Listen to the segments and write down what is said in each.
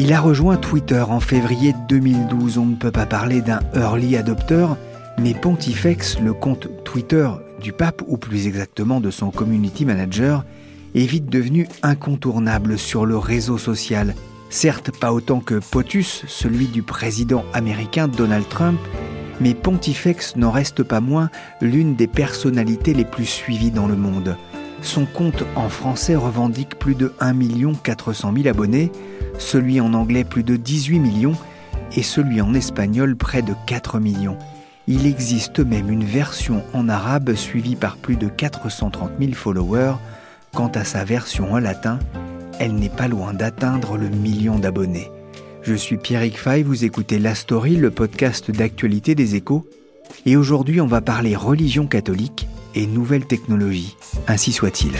Il a rejoint Twitter en février 2012. On ne peut pas parler d'un early adopter, mais Pontifex, le compte Twitter du pape, ou plus exactement de son community manager, est vite devenu incontournable sur le réseau social. Certes, pas autant que POTUS, celui du président américain Donald Trump, mais Pontifex n'en reste pas moins l'une des personnalités les plus suivies dans le monde. Son compte en français revendique plus de 1 400 000 abonnés, celui en anglais plus de 18 millions et celui en espagnol près de 4 millions. Il existe même une version en arabe suivie par plus de 430 000 followers. Quant à sa version en latin, elle n'est pas loin d'atteindre le million d'abonnés. Je suis Pierrick Fay, vous écoutez La Story, le podcast d'actualité des échos, et aujourd'hui on va parler religion catholique et nouvelles technologies. Ainsi soit-il.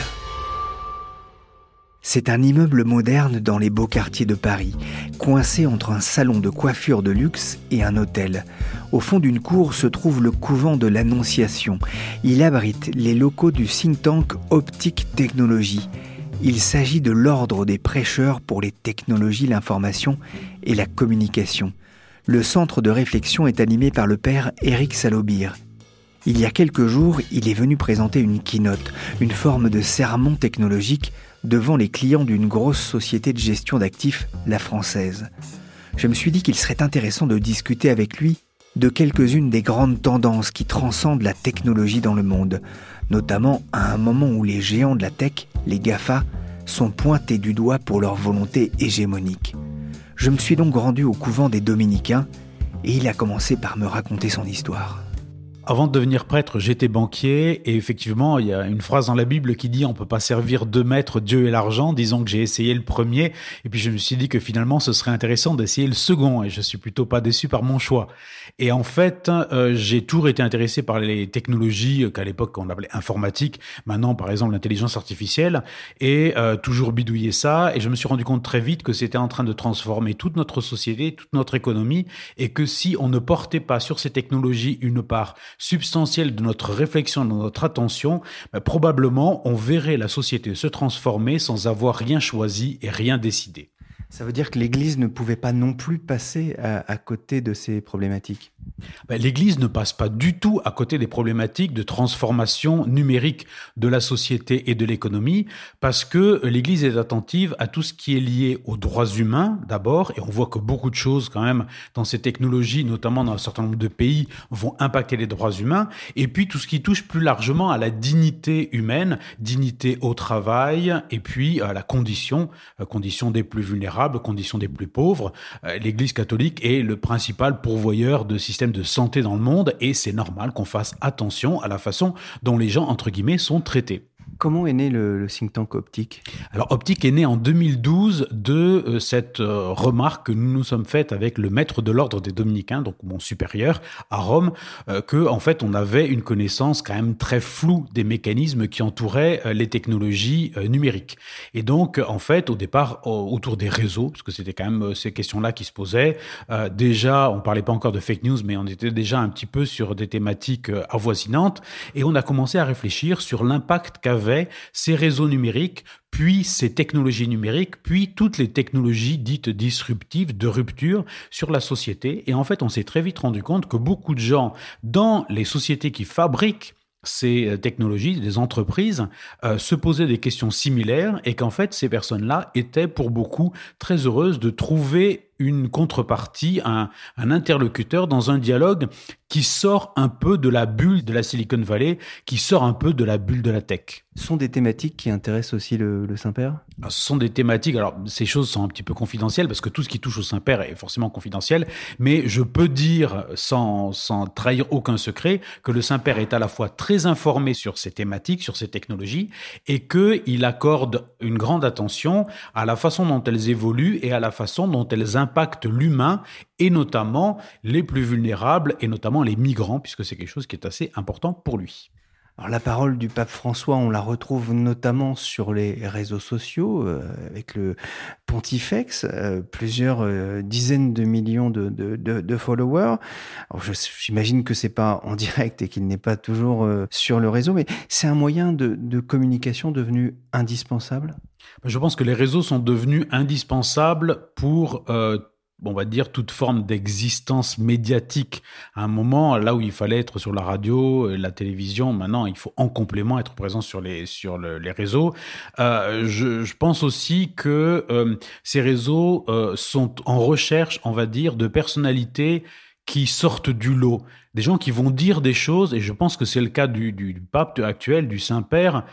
C'est un immeuble moderne dans les beaux quartiers de Paris, coincé entre un salon de coiffure de luxe et un hôtel. Au fond d'une cour se trouve le couvent de l'Annonciation. Il abrite les locaux du think tank Optique Technologie. Il s'agit de l'ordre des prêcheurs pour les technologies, l'information et la communication. Le centre de réflexion est animé par le père Éric Salobir. Il y a quelques jours, il est venu présenter une keynote, une forme de sermon technologique devant les clients d'une grosse société de gestion d'actifs, la française. Je me suis dit qu'il serait intéressant de discuter avec lui de quelques-unes des grandes tendances qui transcendent la technologie dans le monde, notamment à un moment où les géants de la tech, les GAFA, sont pointés du doigt pour leur volonté hégémonique. Je me suis donc rendu au couvent des dominicains et il a commencé par me raconter son histoire. Avant de devenir prêtre, j'étais banquier et effectivement, il y a une phrase dans la Bible qui dit on peut pas servir deux maîtres, Dieu et l'argent. Disons que j'ai essayé le premier et puis je me suis dit que finalement ce serait intéressant d'essayer le second et je suis plutôt pas déçu par mon choix. Et en fait, euh, j'ai toujours été intéressé par les technologies qu'à l'époque on appelait informatique, maintenant par exemple l'intelligence artificielle et euh, toujours bidouiller ça et je me suis rendu compte très vite que c'était en train de transformer toute notre société, toute notre économie et que si on ne portait pas sur ces technologies une part substantielle de notre réflexion, de notre attention, ben, probablement on verrait la société se transformer sans avoir rien choisi et rien décidé. Ça veut dire que l'Église ne pouvait pas non plus passer à, côté de ces problématiques? L'Église ne passe pas du tout à côté des problématiques de transformation numérique de la société et de l'économie, parce que l'Église est attentive à tout ce qui est lié aux droits humains d'abord, et on voit que beaucoup de choses quand même dans ces technologies, notamment dans un certain nombre de pays, vont impacter les droits humains, et puis tout ce qui touche plus largement à la dignité humaine, dignité au travail, et puis à la condition, la condition des plus vulnérables conditions des plus pauvres, euh, l'Église catholique est le principal pourvoyeur de systèmes de santé dans le monde et c'est normal qu'on fasse attention à la façon dont les gens, sont traités. Comment est né le, think tank Optique Alors Optique est né en 2012 de euh, cette euh, remarque que nous nous sommes faites avec le maître de l'ordre des Dominicains, donc mon supérieur à Rome, euh, que en fait on avait une connaissance quand même très floue des mécanismes qui entouraient les technologies numériques. Et donc en fait au départ autour des réseaux, parce que c'était quand même ces questions-là qui se posaient. déjà on parlait pas encore de fake news, mais on était déjà un petit peu sur des thématiques avoisinantes, et on a commencé à réfléchir sur l'impact qu'avait ces réseaux numériques, puis ces technologies numériques, puis toutes les technologies dites disruptives de rupture sur la société. Et en fait, on s'est très vite rendu compte que beaucoup de gens dans les sociétés qui fabriquent ces euh, technologies, des entreprises, euh, se posaient des questions similaires et qu'en fait, ces personnes-là étaient pour beaucoup très heureuses de trouver une contrepartie, un, un, interlocuteur dans un dialogue qui sort un peu de la bulle de la Silicon Valley, qui sort un peu de la bulle de la tech. Ce sont des thématiques qui intéressent aussi le, le Saint-Père? Ce sont des thématiques, alors ces choses sont un petit peu confidentielles, parce que tout ce qui touche au Saint-Père est forcément confidentiel, mais je peux dire, sans, sans trahir aucun secret, que le Saint-Père est à la fois très informé sur ces thématiques, sur ces technologies, et qu'il accorde une grande attention à la façon dont elles évoluent et à la façon dont elles impactent l'humain et notamment les plus vulnérables et notamment les migrants, puisque c'est quelque chose qui est assez important pour lui. Alors, la parole du pape François, on la retrouve notamment sur les réseaux sociaux euh, avec le Pontifex, euh, plusieurs euh, dizaines de millions de, de, de, de followers. J'imagine que c'est pas en direct et qu'il n'est pas toujours sur le réseau, mais c'est un moyen de, communication devenu indispensable? Je pense que les réseaux sont devenus indispensables pour on va dire, toute forme d'existence médiatique. À un moment, là où il fallait être sur la radio, la télévision, maintenant, il faut en complément être présent sur les, sur les réseaux. Euh, je, pense aussi que euh, ces réseaux euh, sont en recherche, on va dire, de personnalités qui sortent du lot. Des gens qui vont dire des choses, et je pense que c'est le cas du pape actuel, du Saint-Père,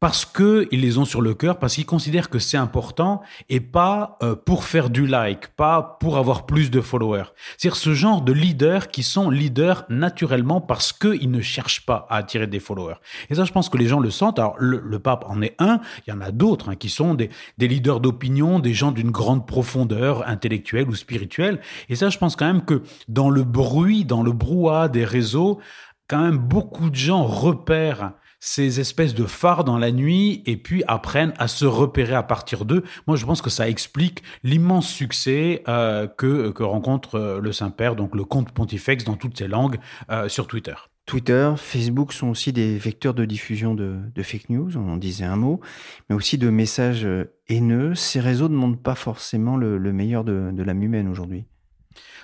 parce qu'ils les ont sur le cœur, parce qu'ils considèrent que c'est important et pas euh, pour faire du like, pas pour avoir plus de followers. C'est-à-dire ce genre de leaders qui sont leaders naturellement parce qu'ils ne cherchent pas à attirer des followers. Et ça, je pense que les gens le sentent. Alors, le, pape en est un, il y en a d'autres hein, qui sont des, des leaders d'opinion, des gens d'une grande profondeur intellectuelle ou spirituelle. Et ça, je pense quand même que dans le bruit, dans le brouhaha des réseaux, quand même beaucoup de gens repèrent ces espèces de phares dans la nuit et puis apprennent à se repérer à partir d'eux. Moi, je pense que ça explique l'immense succès euh, que, que rencontre euh, le Saint-Père, donc le compte Pontifex dans toutes ses langues euh, sur Twitter. Twitter, Facebook sont aussi des vecteurs de diffusion de, de, fake news, on en disait un mot, mais aussi de messages haineux. Ces réseaux ne montrent pas forcément le, le meilleur de, de l'âme humaine aujourd'hui.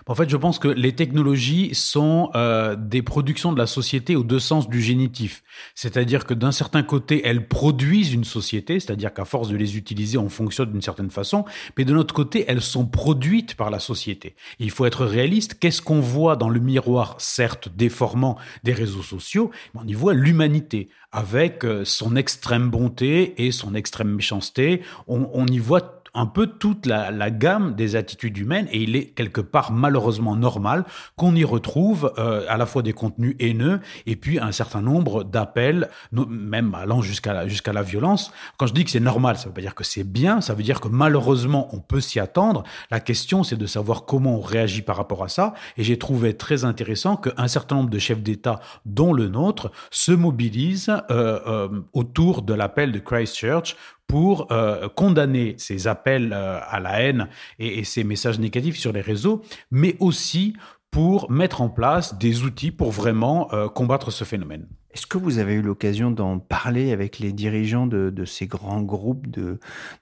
En fait, je pense que les technologies sont euh, des productions de la société au deux sens du génitif. C'est-à-dire que d'un certain côté, elles produisent une société, c'est-à-dire qu'à force de les utiliser, on fonctionne d'une certaine façon, mais de notre côté, elles sont produites par la société. il faut être réaliste. Qu'est-ce qu'on voit dans le miroir, certes déformant des réseaux sociaux On y voit l'humanité avec euh, son extrême bonté et son extrême méchanceté. On, on y voit un peu toute la, gamme des attitudes humaines et il est quelque part malheureusement normal qu'on y retrouve euh, à la fois des contenus haineux et puis un certain nombre d'appels, même allant jusqu'à la, jusqu'à la violence. Quand je dis que c'est normal, ça veut pas dire que c'est bien, ça veut dire que malheureusement on peut s'y attendre. La question c'est de savoir comment on réagit par rapport à ça et j'ai trouvé très intéressant qu'un certain nombre de chefs d'État, dont le nôtre, se mobilisent euh, euh, autour de l'appel de Christchurch pour euh, condamner ces appels euh, à la haine et, ces messages négatifs sur les réseaux, mais aussi pour mettre en place des outils pour vraiment euh, combattre ce phénomène. Est-ce que vous avez eu l'occasion d'en parler avec les dirigeants de, ces grands groupes de,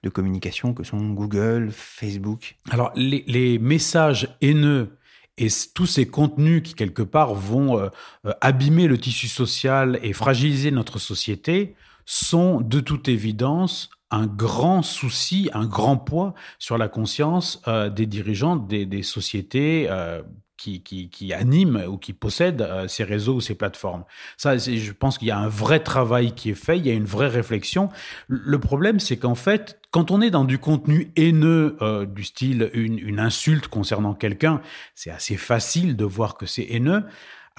communication que sont Google, Facebook? Alors, les, messages haineux et tous ces contenus qui, quelque part, vont abîmer le tissu social et fragiliser notre société sont de toute évidence un grand souci, un grand poids sur la conscience euh, des dirigeants des, des sociétés euh, qui, qui, qui animent ou qui possèdent ces réseaux ou ces plateformes. Ça, je pense qu'il y a un vrai travail qui est fait, il y a une vraie réflexion. Le problème, c'est qu'en fait, quand on est dans du contenu haineux du style une, une insulte concernant quelqu'un, c'est assez facile de voir que c'est haineux.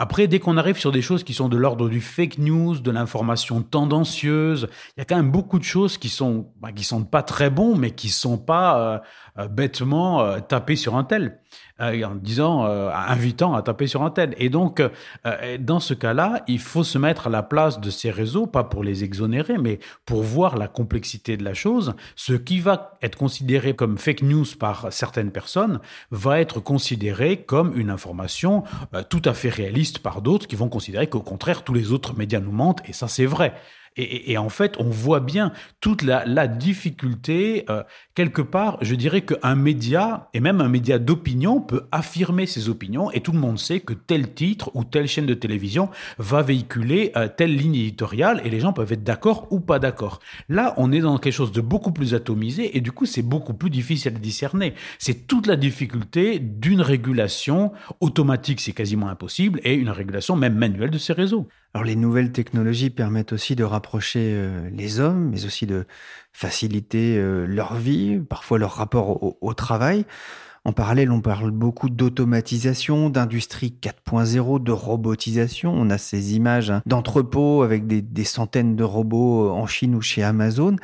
Après, dès qu'on arrive sur des choses qui sont de l'ordre du fake news, de l'information tendancieuse, il y a quand même beaucoup de choses qui sont bah, qui sont pas très bons, mais qui sont pas euh, euh, bêtement euh, tapées sur un tel. Euh, en disant, euh, invitant à taper sur un. Et donc, euh, dans ce cas-là, il faut se mettre à la place de ces réseaux, pas pour les exonérer, mais pour voir la complexité de la chose. Ce qui va être considéré comme fake news par certaines personnes va être considéré comme une information tout à fait réaliste par d'autres qui vont considérer qu'au contraire, tous les autres médias nous mentent, et ça c'est vrai. Et, en fait, on voit bien toute la, difficulté. Euh, quelque part, je dirais qu'un média, et même un média d'opinion, peut affirmer ses opinions, et tout le monde sait que tel titre ou telle chaîne de télévision va véhiculer euh, telle ligne éditoriale, et les gens peuvent être d'accord ou pas d'accord. Là, on est dans quelque chose de beaucoup plus atomisé, et du coup, c'est beaucoup plus difficile à discerner. C'est toute la difficulté d'une régulation automatique, c'est quasiment impossible, et une régulation même manuelle de ces réseaux. Alors les nouvelles technologies permettent aussi de rapprocher euh, les hommes, mais aussi de faciliter euh, leur vie, parfois leur rapport au, travail. En parallèle, on parle beaucoup d'automatisation, d'industrie 4.0, de robotisation. On a ces images hein, d'entrepôts avec des, centaines de robots euh, en Chine ou chez Amazon.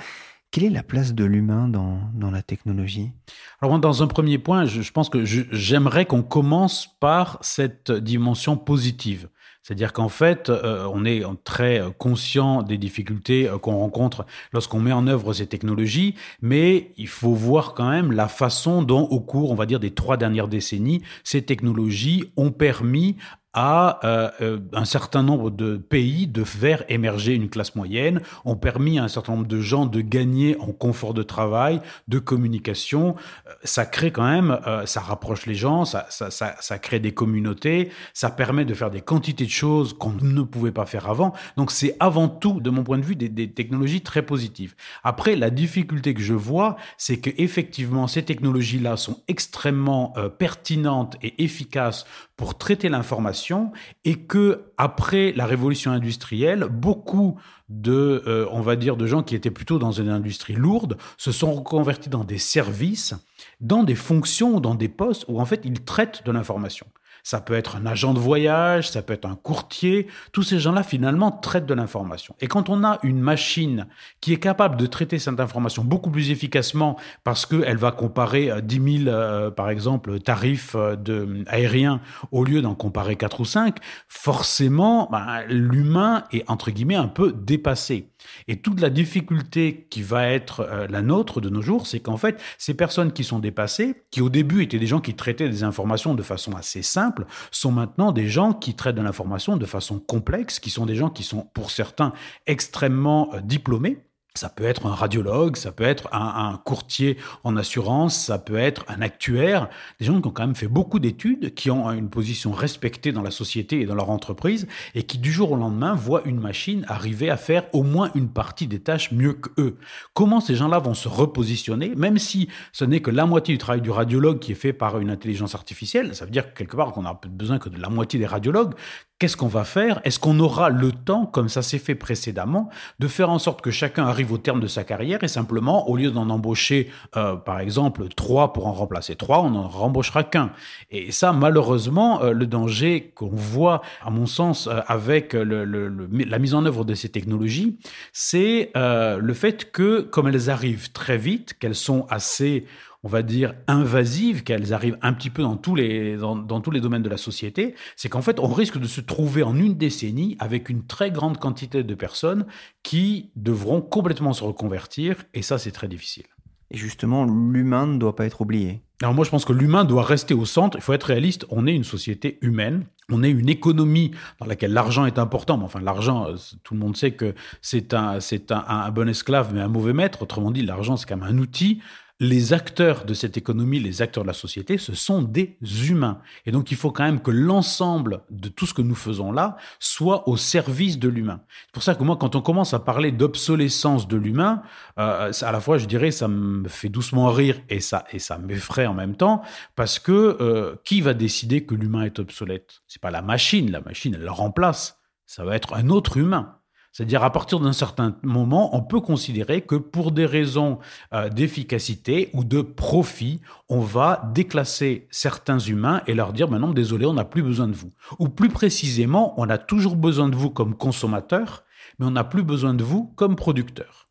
Quelle est la place de l'humain dans, la technologie? Alors, dans un premier point, je pense que j'aimerais qu'on commence par cette dimension positive. C'est-à-dire qu'en fait, euh, on est très conscient des difficultés euh, qu'on rencontre lorsqu'on met en œuvre ces technologies, mais il faut voir quand même la façon dont, au cours, on va dire, des trois dernières décennies, ces technologies ont permis à euh, euh, un certain nombre de pays de faire émerger une classe moyenne, ont permis à un certain nombre de gens de gagner en confort de travail, de communication. Euh, ça crée quand même, ça rapproche les gens, ça, ça, ça, ça, crée des communautés, ça permet de faire des quantités de choses qu'on ne pouvait pas faire avant. Donc c'est avant tout, de mon point de vue, des, des technologies très positives. Après, la difficulté que je vois, c'est que effectivement ces technologies-là sont extrêmement pertinentes et efficaces pour traiter l'information et que après la révolution industrielle, beaucoup de, euh, on va dire, de gens qui étaient plutôt dans une industrie lourde se sont reconvertis dans des services, dans des fonctions, dans des postes où en fait ils traitent de l'information ça peut être un agent de voyage, ça peut être un courtier. Tous ces gens-là, finalement, traitent de l'information. Et quand on a une machine qui est capable de traiter cette information beaucoup plus efficacement parce qu'elle va comparer 10 euh, 000, euh, par exemple, tarifs euh, de, aériens au lieu d'en comparer 4 ou 5, forcément, ben, l'humain est, entre guillemets, un peu dépassé. Et toute la difficulté qui va être la nôtre de nos jours, c'est qu'en fait, ces personnes qui sont dépassées, qui au début étaient des gens qui traitaient des informations de façon assez simple, sont maintenant des gens qui traitent de l'information de façon complexe, qui sont des gens qui sont pour certains extrêmement euh, diplômés ça peut être un radiologue, ça peut être un, courtier en assurance, ça peut être un actuaire, des gens qui ont quand même fait beaucoup d'études, qui ont une position respectée dans la société et dans leur entreprise, et qui du jour au lendemain voient une machine arriver à faire au moins une partie des tâches mieux qu'eux. Comment ces gens-là vont se repositionner, même si ce n'est que la moitié du travail du radiologue qui est fait par une intelligence artificielle, ça veut dire quelque part qu'on a besoin que de la moitié des radiologues, Qu'est-ce qu'on va faire? Est-ce qu'on aura le temps, comme ça s'est fait précédemment, de faire en sorte que chacun arrive au terme de sa carrière et simplement, au lieu d'en embaucher, euh, par exemple, trois pour en remplacer trois, on n'en rembauchera qu'un? Et ça, malheureusement, euh, le danger qu'on voit, à mon sens, euh, avec la mise en œuvre de ces technologies, c'est le fait que, comme elles arrivent très vite, qu'elles sont assez on va dire, invasives, qu'elles arrivent un petit peu dans tous les, dans, tous les domaines de la société, c'est qu'en fait, on risque de se trouver en une décennie avec une très grande quantité de personnes qui devront complètement se reconvertir, et ça, c'est très difficile. Et justement, l'humain ne doit pas être oublié. Alors moi, je pense que l'humain doit rester au centre. Il faut être réaliste. On est une société humaine. On est une économie dans laquelle l'argent est important. Mais enfin, l'argent, euh, tout le monde sait que c'est un, c'est un, un, bon esclave, mais un mauvais maître. Autrement dit, l'argent, c'est quand même un outil. Les acteurs de cette économie, les acteurs de la société, ce sont des humains. Et donc il faut quand même que l'ensemble de tout ce que nous faisons là soit au service de l'humain. C'est pour ça que moi, quand on commence à parler d'obsolescence de l'humain, euh, à la fois, je dirais, ça me fait doucement rire et ça, et ça m'effraie en même temps, parce que euh, qui va décider que l'humain est obsolète? C'est pas la machine, la machine, elle le remplace. Ça va être un autre humain. C'est-à-dire à partir d'un certain moment, on peut considérer que pour des raisons euh, d'efficacité ou de profit, on va déclasser certains humains et leur dire maintenant désolé, on n'a plus besoin de vous. Ou plus précisément, on a toujours besoin de vous comme consommateur, mais on n'a plus besoin de vous comme producteur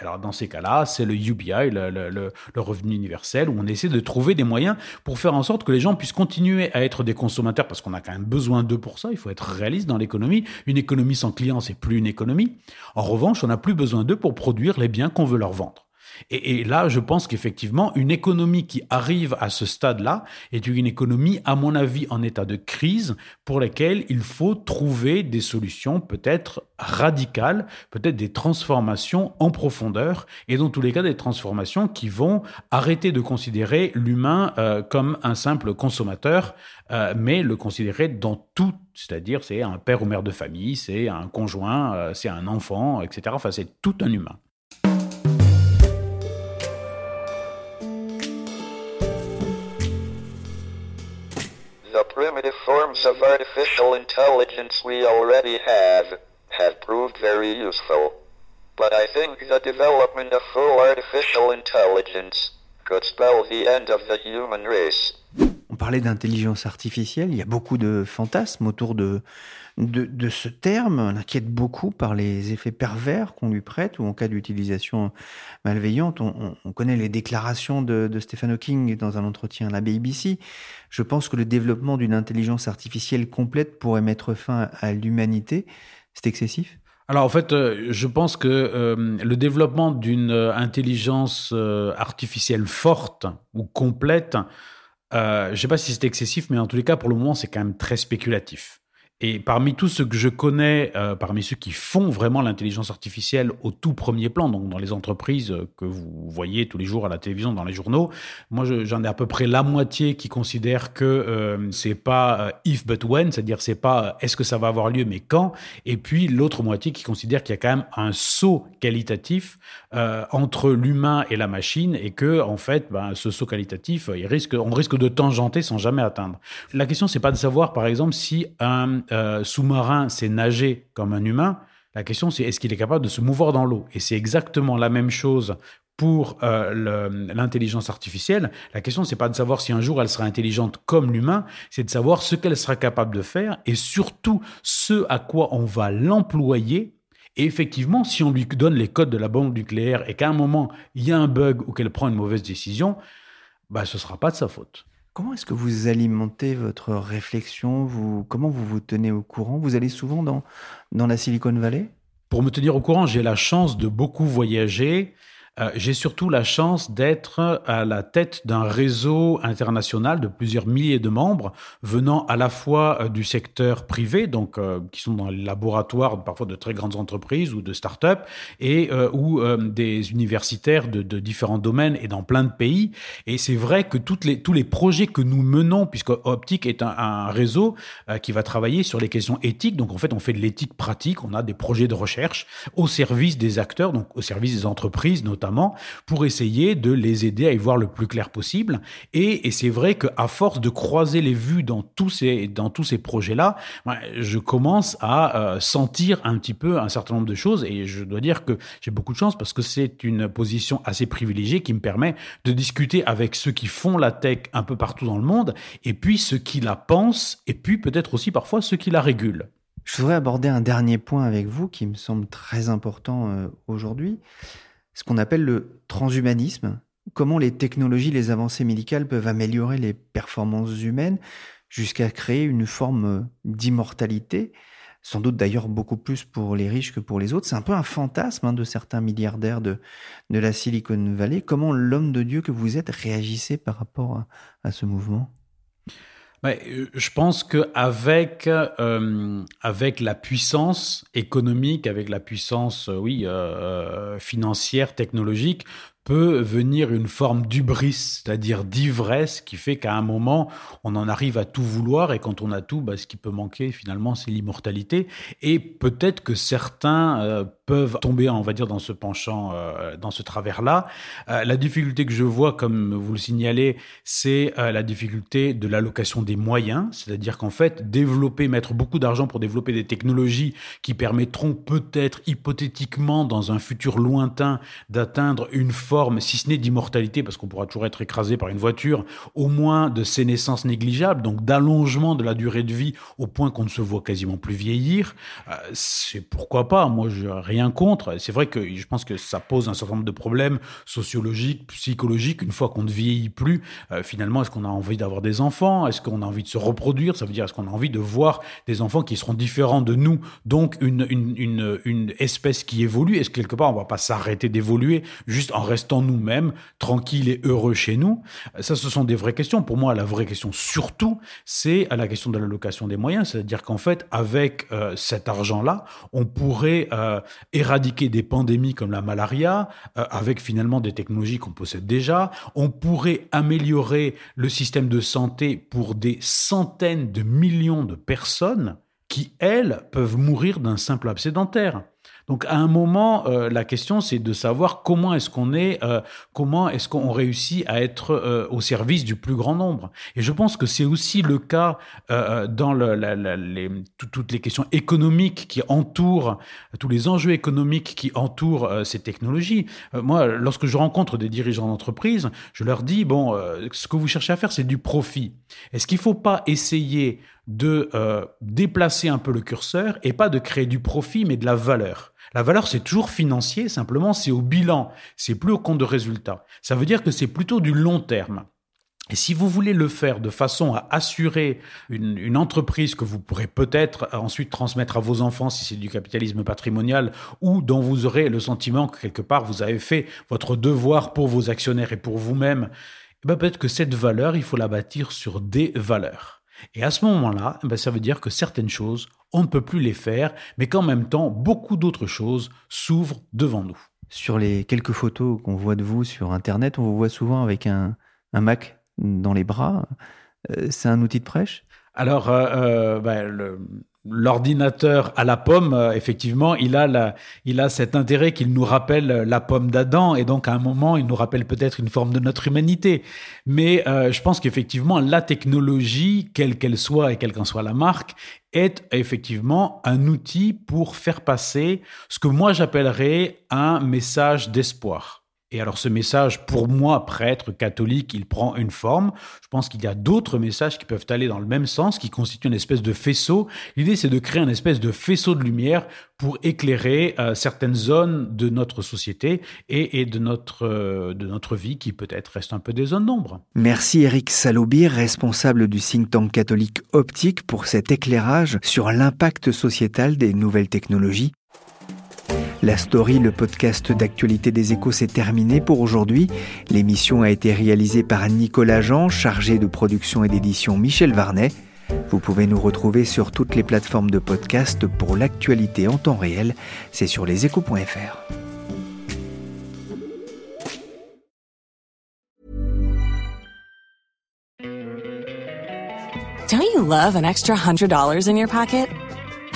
alors dans ces cas-là, c'est le UBI, le, revenu universel, où on essaie de trouver des moyens pour faire en sorte que les gens puissent continuer à être des consommateurs, parce qu'on a quand même besoin d'eux pour ça, il faut être réaliste dans l'économie. Une économie sans clients, c'est plus une économie. En revanche, on n'a plus besoin d'eux pour produire les biens qu'on veut leur vendre. Et, là, je pense qu'effectivement, une économie qui arrive à ce stade-là est une économie, à mon avis, en état de crise pour laquelle il faut trouver des solutions peut-être radicales, peut-être des transformations en profondeur, et dans tous les cas des transformations qui vont arrêter de considérer l'humain euh, comme un simple consommateur, euh, mais le considérer dans tout, c'est-à-dire c'est un père ou mère de famille, c'est un conjoint, euh, c'est un enfant, etc. Enfin, c'est tout un humain. Forms of artificial intelligence we already have have proved very useful. But I think the development of full artificial intelligence could spell the end of the human race. On parlait d'intelligence artificielle, il y a beaucoup de fantasmes autour de, de, ce terme. On inquiète beaucoup par les effets pervers qu'on lui prête ou en cas d'utilisation malveillante. On, connaît les déclarations de, de, Stephen Hawking dans un entretien à la BBC. Je pense que le développement d'une intelligence artificielle complète pourrait mettre fin à l'humanité. C'est excessif? Alors en fait, euh, je pense que euh, le développement d'une euh, intelligence artificielle forte ou complète, je ne sais pas si c'est excessif, mais en tous les cas, pour le moment, c'est quand même très spéculatif. Et parmi tous ceux que je connais, euh, parmi ceux qui font vraiment l'intelligence artificielle au tout premier plan, donc dans les entreprises que vous voyez tous les jours à la télévision, dans les journaux, moi j'en ai à peu près la moitié qui considèrent que euh, c'est pas euh, if but when, c'est-à-dire c'est pas euh, est-ce que ça va avoir lieu mais quand, et puis l'autre moitié qui considère qu'il y a quand même un saut qualitatif euh, entre l'humain et la machine et que en fait ben, ce saut qualitatif, il risque, on risque de tangenter sans jamais atteindre. La question c'est pas de savoir par exemple si un euh, sous-marin sait nager comme un humain. La question, c'est est-ce qu'il est capable de se mouvoir dans l'eau? Et c'est exactement la même chose pour euh, l'intelligence artificielle. La question, c'est pas de savoir si un jour elle sera intelligente comme l'humain, c'est de savoir ce qu'elle sera capable de faire et surtout ce à quoi on va l'employer. Et effectivement, si on lui donne les codes de la bombe nucléaire et qu'à un moment il y a un bug ou qu'elle prend une mauvaise décision, bah ce sera pas de sa faute. Comment est-ce que vous alimentez votre réflexion? Comment vous vous tenez au courant? Vous allez souvent dans la Silicon Valley? Pour me tenir au courant, j'ai la chance de beaucoup voyager. Euh, j'ai surtout la chance d'être à la tête d'un réseau international de plusieurs milliers de membres venant à la fois euh, du secteur privé, donc euh, qui sont dans les laboratoires parfois de très grandes entreprises ou de start-up, et ou des universitaires de, de, différents domaines et dans plein de pays. Et c'est vrai que toutes les, tous les projets que nous menons, puisque Optique est un, un réseau qui va travailler sur les questions éthiques, donc en fait on fait de l'éthique pratique, on a des projets de recherche au service des acteurs, donc au service des entreprises notamment pour essayer de les aider à y voir le plus clair possible. Et, c'est vrai qu'à force de croiser les vues dans tous ces, dans tous ces projets-là, je commence à euh, sentir un petit peu un certain nombre de choses. Et je dois dire que j'ai beaucoup de chance parce que c'est une position assez privilégiée qui me permet de discuter avec ceux qui font la tech un peu partout dans le monde, et puis ceux qui la pensent, et puis peut-être aussi parfois ceux qui la régulent. Je voudrais aborder un dernier point avec vous qui me semble très important euh, aujourd'hui ce qu'on appelle le transhumanisme, comment les technologies, les avancées médicales peuvent améliorer les performances humaines jusqu'à créer une forme d'immortalité, sans doute d'ailleurs beaucoup plus pour les riches que pour les autres. C'est un peu un fantasme hein, de certains milliardaires de, de la Silicon Valley. Comment l'homme de Dieu que vous êtes réagissez par rapport à ce mouvement? Euh, je pense qu'avec euh, avec la puissance économique, avec la puissance, euh, oui, financière, technologique, peut venir une forme d'ubris, c'est-à-dire d'ivresse, qui fait qu'à un moment, on en arrive à tout vouloir, et quand on a tout, bah, ce qui peut manquer finalement, c'est l'immortalité. Et peut-être que certains euh, peuvent tomber, on va dire, dans ce penchant, euh, dans ce travers-là. Euh, la difficulté que je vois, comme vous le signalez, c'est la difficulté de l'allocation des moyens, c'est-à-dire qu'en fait, développer, mettre beaucoup d'argent pour développer des technologies qui permettront peut-être hypothétiquement, dans un futur lointain, d'atteindre une forme si ce n'est d'immortalité, parce qu'on pourra toujours être écrasé par une voiture, au moins de sénescence négligeable, donc d'allongement de la durée de vie au point qu'on ne se voit quasiment plus vieillir, euh, c'est pourquoi pas. Moi, je rien contre. C'est vrai que je pense que ça pose un certain nombre de problèmes sociologiques, psychologiques. Une fois qu'on ne vieillit plus, euh, finalement, est-ce qu'on a envie d'avoir des enfants? Est-ce qu'on a envie de se reproduire? Ça veut dire est-ce qu'on a envie de voir des enfants qui seront différents de nous, donc une, une, une, une espèce qui évolue Est-ce que quelque part on va pas s'arrêter d'évoluer juste en restant en nous-mêmes, tranquilles et heureux chez nous Ça, ce sont des vraies questions. Pour moi, la vraie question surtout, c'est la question de l'allocation des moyens. C'est-à-dire qu'en fait, avec euh, cet argent-là, on pourrait euh, éradiquer des pandémies comme la malaria, euh, avec finalement des technologies qu'on possède déjà. On pourrait améliorer le système de santé pour des centaines de millions de personnes qui, elles, peuvent mourir d'un simple absédentaire. Donc à un moment, euh, la question c'est de savoir comment est-ce qu'on est, euh, comment est-ce qu'on réussit à être euh, au service du plus grand nombre. Et je pense que c'est aussi le cas dans le, les, toutes les questions économiques qui entourent, tous les enjeux économiques qui entourent ces technologies. moi, lorsque je rencontre des dirigeants d'entreprise, je leur dis bon, ce que vous cherchez à faire, c'est du profit. Est-ce qu'il ne faut pas essayer de déplacer un peu le curseur et pas de créer du profit, mais de la valeur? La valeur, c'est toujours financier, simplement c'est au bilan, c'est plus au compte de résultat. Ça veut dire que c'est plutôt du long terme. Et si vous voulez le faire de façon à assurer une, entreprise que vous pourrez peut-être ensuite transmettre à vos enfants si c'est du capitalisme patrimonial ou dont vous aurez le sentiment que quelque part vous avez fait votre devoir pour vos actionnaires et pour vous-même, eh ben peut-être que cette valeur, il faut la bâtir sur des valeurs. Et à ce moment-là, eh ben ça veut dire que certaines choses on ne peut plus les faire, mais qu'en même temps, beaucoup d'autres choses s'ouvrent devant nous. Sur les quelques photos qu'on voit de vous sur Internet, on vous voit souvent avec un, Mac dans les bras. Euh, c'est un outil de prêche? Alors, euh, euh, ben, l'ordinateur à la pomme, euh, effectivement, il a, la, il a cet intérêt qu'il nous rappelle la pomme d'Adam, et donc à un moment, il nous rappelle peut-être une forme de notre humanité. Mais euh, je pense qu'effectivement, la technologie, quelle qu'elle soit et quelle qu'en soit la marque, est effectivement un outil pour faire passer ce que moi j'appellerais un message d'espoir. Et alors ce message, pour moi, prêtre catholique, il prend une forme. Je pense qu'il y a d'autres messages qui peuvent aller dans le même sens, qui constituent une espèce de faisceau. L'idée, c'est de créer une espèce de faisceau de lumière pour éclairer euh, certaines zones de notre société et, de, notre, euh, de notre vie qui peut-être reste un peu des zones d'ombre. Merci Eric Salobir, responsable du think tank catholique Optique, pour cet éclairage sur l'impact sociétal des nouvelles technologies la story, le podcast d'actualité des échos, s'est terminé pour aujourd'hui. L'émission a été réalisée par Nicolas Jean, chargé de production et d'édition Michel Varnet. Vous pouvez nous retrouver sur toutes les plateformes de podcast pour l'actualité en temps réel. C'est sur leséchos.fr. Don't you love an extra $100 in your pocket?